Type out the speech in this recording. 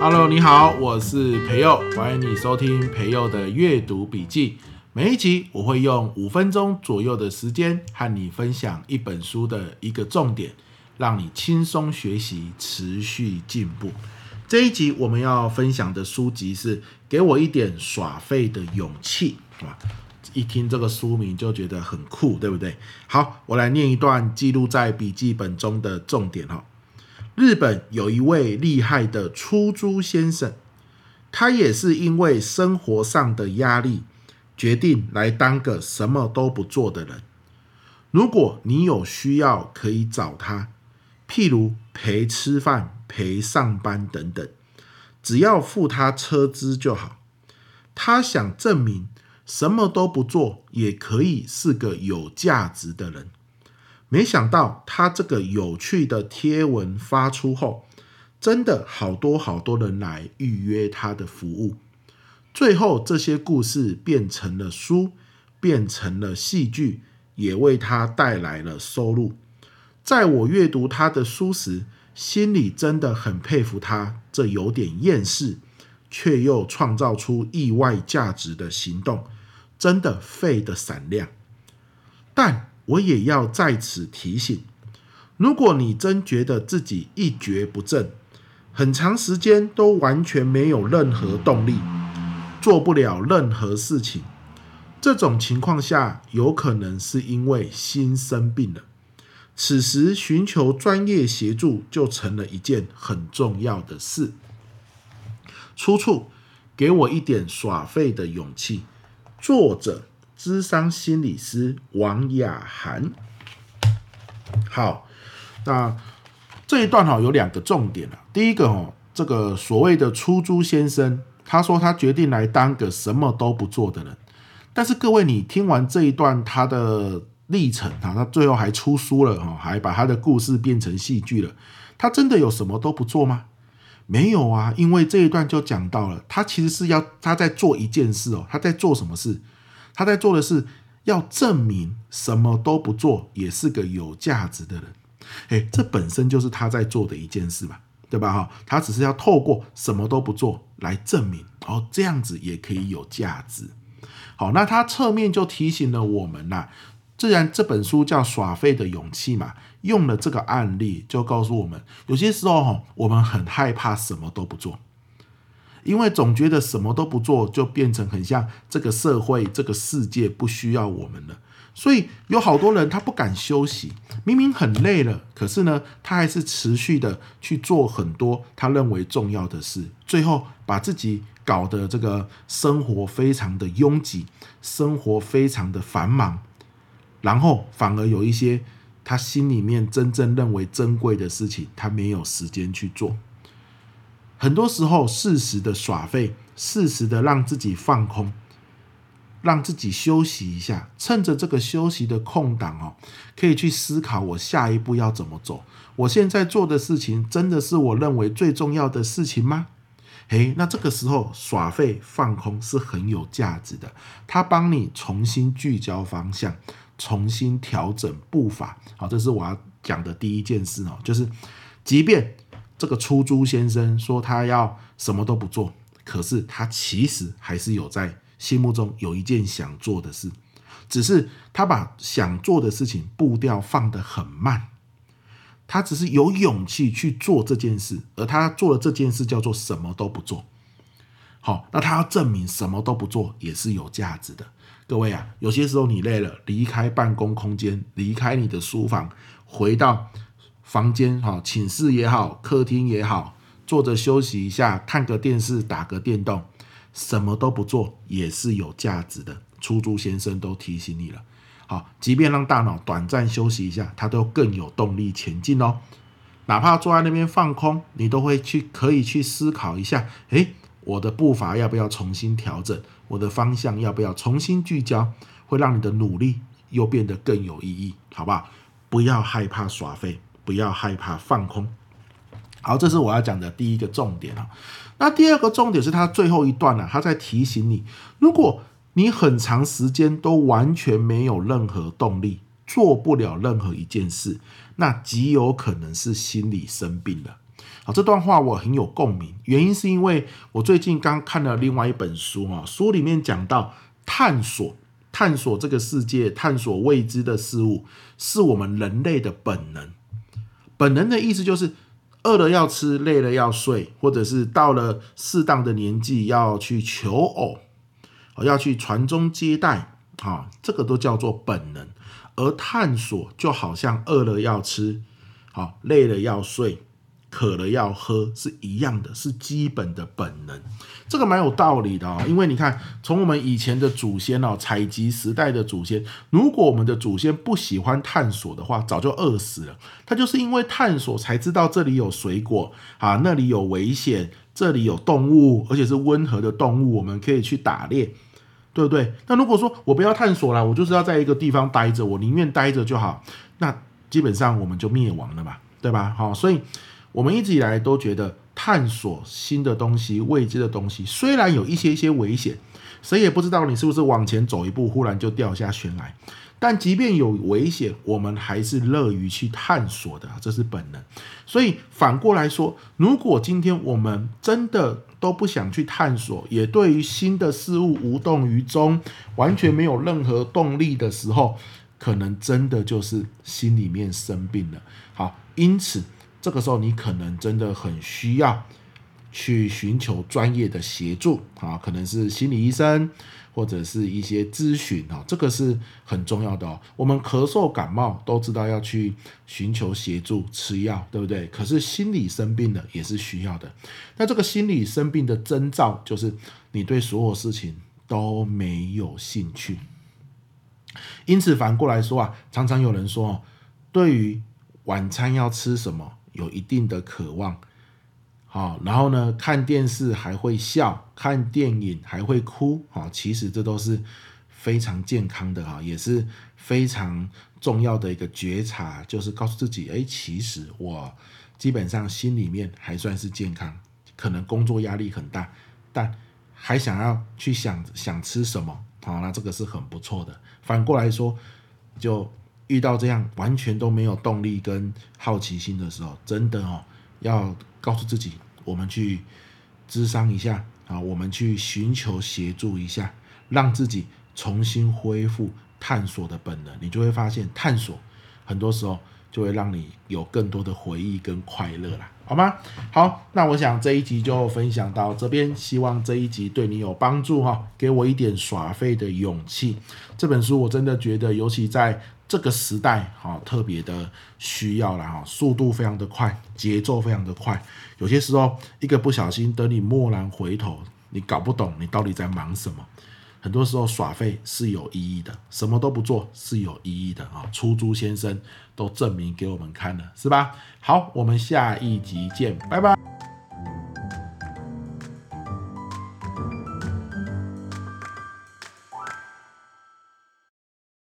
Hello，你好，我是培佑，欢迎你收听培佑的阅读笔记。每一集我会用五分钟左右的时间和你分享一本书的一个重点，让你轻松学习，持续进步。这一集我们要分享的书籍是《给我一点耍废的勇气》啊，一听这个书名就觉得很酷，对不对？好，我来念一段记录在笔记本中的重点哈。日本有一位厉害的出租先生，他也是因为生活上的压力，决定来当个什么都不做的人。如果你有需要，可以找他，譬如陪吃饭、陪上班等等，只要付他车资就好。他想证明什么都不做也可以是个有价值的人。没想到他这个有趣的贴文发出后，真的好多好多人来预约他的服务。最后这些故事变成了书，变成了戏剧，也为他带来了收入。在我阅读他的书时，心里真的很佩服他这有点厌世，却又创造出意外价值的行动，真的废的闪亮。但我也要在此提醒：如果你真觉得自己一蹶不振，很长时间都完全没有任何动力，做不了任何事情，这种情况下，有可能是因为心生病了。此时寻求专业协助就成了一件很重要的事。出处：给我一点耍废的勇气。作者。咨商心理师王雅涵。好，那这一段哈有两个重点啊。第一个哦，这个所谓的出租先生，他说他决定来当个什么都不做的人。但是各位，你听完这一段他的历程啊，他最后还出书了哈，还把他的故事变成戏剧了。他真的有什么都不做吗？没有啊，因为这一段就讲到了，他其实是要他在做一件事哦，他在做什么事？他在做的是要证明什么都不做也是个有价值的人，诶，这本身就是他在做的一件事吧，对吧？哈，他只是要透过什么都不做来证明，哦，这样子也可以有价值。好，那他侧面就提醒了我们呐，既然这本书叫耍废的勇气嘛，用了这个案例就告诉我们，有些时候哈，我们很害怕什么都不做。因为总觉得什么都不做，就变成很像这个社会、这个世界不需要我们了。所以有好多人他不敢休息，明明很累了，可是呢，他还是持续的去做很多他认为重要的事，最后把自己搞得这个生活非常的拥挤，生活非常的繁忙，然后反而有一些他心里面真正认为珍贵的事情，他没有时间去做。很多时候，适时的耍废，适时的让自己放空，让自己休息一下，趁着这个休息的空档哦，可以去思考我下一步要怎么走。我现在做的事情，真的是我认为最重要的事情吗？诶，那这个时候耍废放空是很有价值的，它帮你重新聚焦方向，重新调整步伐。好，这是我要讲的第一件事哦，就是即便。这个出租先生说他要什么都不做，可是他其实还是有在心目中有一件想做的事，只是他把想做的事情步调放得很慢，他只是有勇气去做这件事，而他做的这件事叫做什么都不做。好，那他要证明什么都不做也是有价值的。各位啊，有些时候你累了，离开办公空间，离开你的书房，回到。房间哈，寝室也好，客厅也好，坐着休息一下，看个电视，打个电动，什么都不做也是有价值的。出租先生都提醒你了，好，即便让大脑短暂休息一下，他都更有动力前进哦。哪怕坐在那边放空，你都会去可以去思考一下，诶，我的步伐要不要重新调整？我的方向要不要重新聚焦？会让你的努力又变得更有意义，好不好？不要害怕耍废。不要害怕放空。好，这是我要讲的第一个重点啊。那第二个重点是他最后一段呢，他在提醒你，如果你很长时间都完全没有任何动力，做不了任何一件事，那极有可能是心理生病了。好，这段话我很有共鸣，原因是因为我最近刚看了另外一本书啊，书里面讲到探索、探索这个世界、探索未知的事物，是我们人类的本能。本能的意思就是饿了要吃，累了要睡，或者是到了适当的年纪要去求偶，要去传宗接代，啊，这个都叫做本能。而探索就好像饿了要吃，好，累了要睡。渴了要喝是一样的，是基本的本能，这个蛮有道理的哦。因为你看，从我们以前的祖先哦，采集时代的祖先，如果我们的祖先不喜欢探索的话，早就饿死了。他就是因为探索才知道这里有水果啊，那里有危险，这里有动物，而且是温和的动物，我们可以去打猎，对不对？那如果说我不要探索了，我就是要在一个地方待着，我宁愿待着就好，那基本上我们就灭亡了嘛，对吧？好，所以。我们一直以来都觉得探索新的东西、未知的东西，虽然有一些一些危险，谁也不知道你是不是往前走一步，忽然就掉下悬崖。但即便有危险，我们还是乐于去探索的，这是本能。所以反过来说，如果今天我们真的都不想去探索，也对于新的事物无动于衷，完全没有任何动力的时候，可能真的就是心里面生病了。好，因此。这个时候，你可能真的很需要去寻求专业的协助啊，可能是心理医生或者是一些咨询啊，这个是很重要的哦。我们咳嗽感冒都知道要去寻求协助吃药，对不对？可是心理生病了也是需要的。那这个心理生病的征兆就是你对所有事情都没有兴趣。因此反过来说啊，常常有人说，对于晚餐要吃什么，有一定的渴望，好，然后呢，看电视还会笑，看电影还会哭，好，其实这都是非常健康的哈，也是非常重要的一个觉察，就是告诉自己，哎，其实我基本上心里面还算是健康，可能工作压力很大，但还想要去想想吃什么，好，那这个是很不错的。反过来说，就。遇到这样完全都没有动力跟好奇心的时候，真的哦，要告诉自己，我们去咨商一下啊，我们去寻求协助一下，让自己重新恢复探索的本能，你就会发现探索很多时候就会让你有更多的回忆跟快乐啦。好吗？好，那我想这一集就分享到这边，希望这一集对你有帮助哈，给我一点耍废的勇气。这本书我真的觉得，尤其在这个时代哈，特别的需要了哈，速度非常的快，节奏非常的快，有些时候一个不小心，等你蓦然回头，你搞不懂你到底在忙什么。很多时候耍废是有意义的，什么都不做是有意义的啊！出租先生都证明给我们看了，是吧？好，我们下一集见，拜拜。